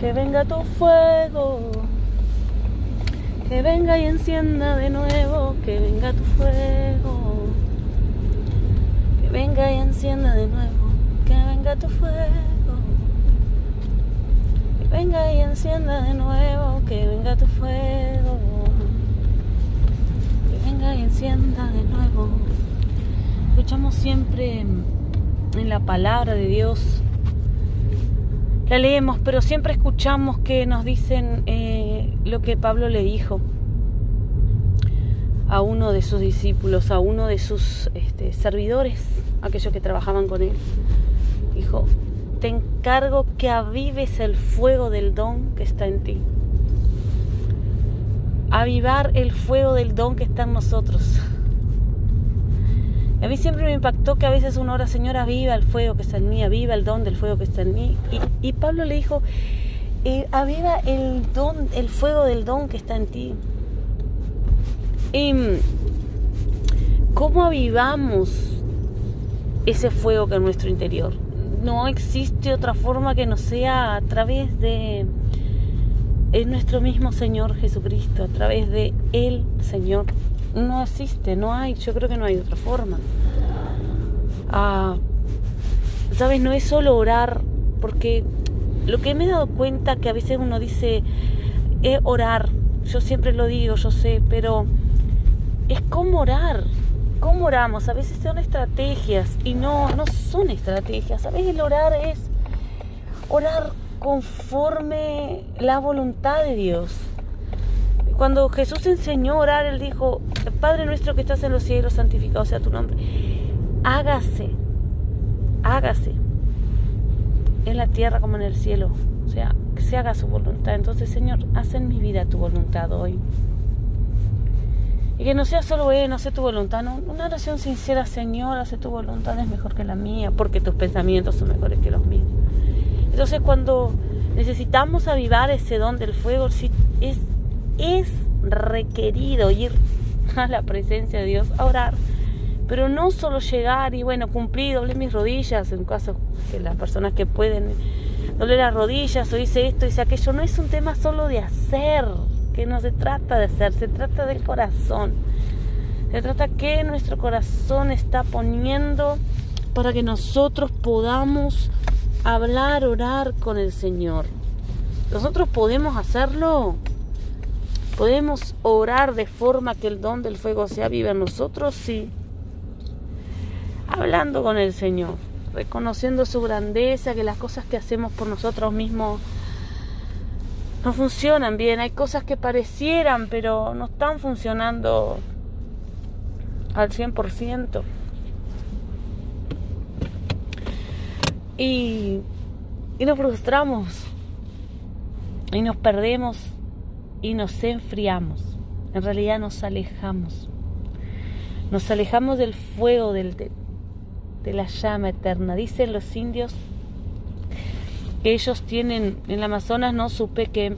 Que venga tu fuego. Que venga y encienda de nuevo. Que venga tu fuego. Que venga y encienda de nuevo. Que venga tu fuego. Que venga y encienda de nuevo. Que venga tu fuego. Que venga y encienda de nuevo. Escuchamos siempre en la palabra de Dios la leemos, pero siempre escuchamos que nos dicen eh, lo que Pablo le dijo a uno de sus discípulos, a uno de sus este, servidores, aquellos que trabajaban con él. Dijo, te encargo que avives el fuego del don que está en ti. Avivar el fuego del don que está en nosotros. A mí siempre me impactó que a veces uno ora, Señora, viva el fuego que está en mí, aviva el don del fuego que está en mí. Y, Pablo le dijo, eh, aviva el don, el fuego del don que está en ti. Y, ¿Cómo avivamos ese fuego que en nuestro interior? No existe otra forma que no sea a través de nuestro mismo Señor Jesucristo, a través de el Señor no existe, no hay, yo creo que no hay otra forma. Ah, ¿Sabes? No es solo orar, porque lo que me he dado cuenta que a veces uno dice, es orar, yo siempre lo digo, yo sé, pero es cómo orar, cómo oramos, a veces son estrategias y no, no son estrategias, veces el orar es orar conforme la voluntad de Dios. Cuando Jesús enseñó a orar, Él dijo, Padre nuestro que estás en los cielos, santificado sea tu nombre. Hágase, hágase en la tierra como en el cielo. O sea, que se haga su voluntad. Entonces, Señor, haz en mi vida tu voluntad hoy. Y que no sea solo, eh, no sé tu voluntad, no, una oración sincera, Señor, hace tu voluntad es mejor que la mía, porque tus pensamientos son mejores que los míos. Entonces, cuando necesitamos avivar ese don del fuego, es es requerido ir a la presencia de Dios a orar, pero no solo llegar y bueno, cumplir, doble mis rodillas, en caso que las personas que pueden doble las rodillas o hice esto, hice aquello, no es un tema solo de hacer, que no se trata de hacer, se trata del corazón. Se trata que nuestro corazón está poniendo para que nosotros podamos hablar, orar con el Señor. Nosotros podemos hacerlo ¿Podemos orar de forma que el don del fuego sea viva en nosotros? Sí. Hablando con el Señor, reconociendo su grandeza, que las cosas que hacemos por nosotros mismos no funcionan bien. Hay cosas que parecieran, pero no están funcionando al 100%. Y, y nos frustramos y nos perdemos y nos enfriamos. En realidad nos alejamos. Nos alejamos del fuego, del, de, la llama eterna. Dicen los indios que ellos tienen, en el Amazonas no supe que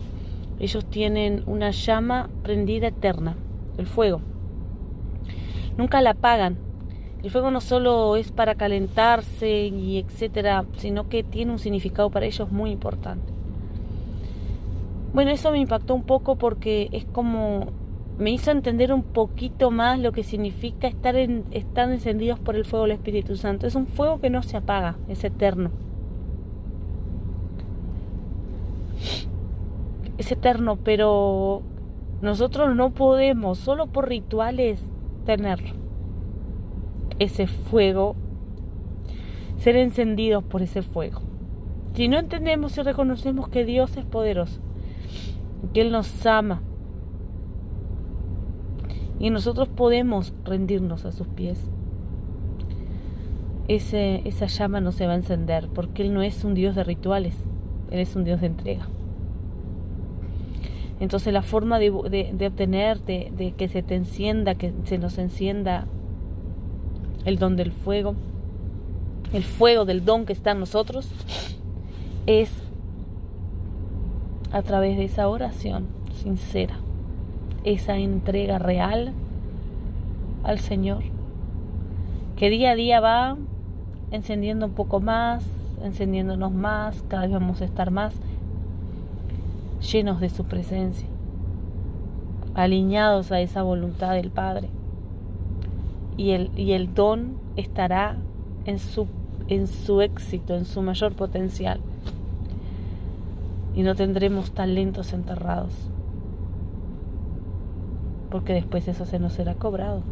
ellos tienen una llama prendida eterna, el fuego. Nunca la apagan. El fuego no solo es para calentarse y etcétera, sino que tiene un significado para ellos muy importante. Bueno, eso me impactó un poco porque es como me hizo entender un poquito más lo que significa estar, en, estar encendidos por el fuego del Espíritu Santo. Es un fuego que no se apaga, es eterno. Es eterno, pero nosotros no podemos, solo por rituales, tener ese fuego, ser encendidos por ese fuego. Si no entendemos y reconocemos que Dios es poderoso, que Él nos ama. Y nosotros podemos rendirnos a sus pies. Ese, esa llama no se va a encender porque Él no es un Dios de rituales, Él es un Dios de entrega. Entonces la forma de, de, obtener, de, de que se te encienda, que se nos encienda el don del fuego, el fuego del don que está en nosotros, es a través de esa oración sincera, esa entrega real al Señor, que día a día va encendiendo un poco más, encendiéndonos más, cada vez vamos a estar más llenos de su presencia, alineados a esa voluntad del Padre. Y el, y el don estará en su, en su éxito, en su mayor potencial y no tendremos talentos enterrados, porque después eso se nos será cobrado.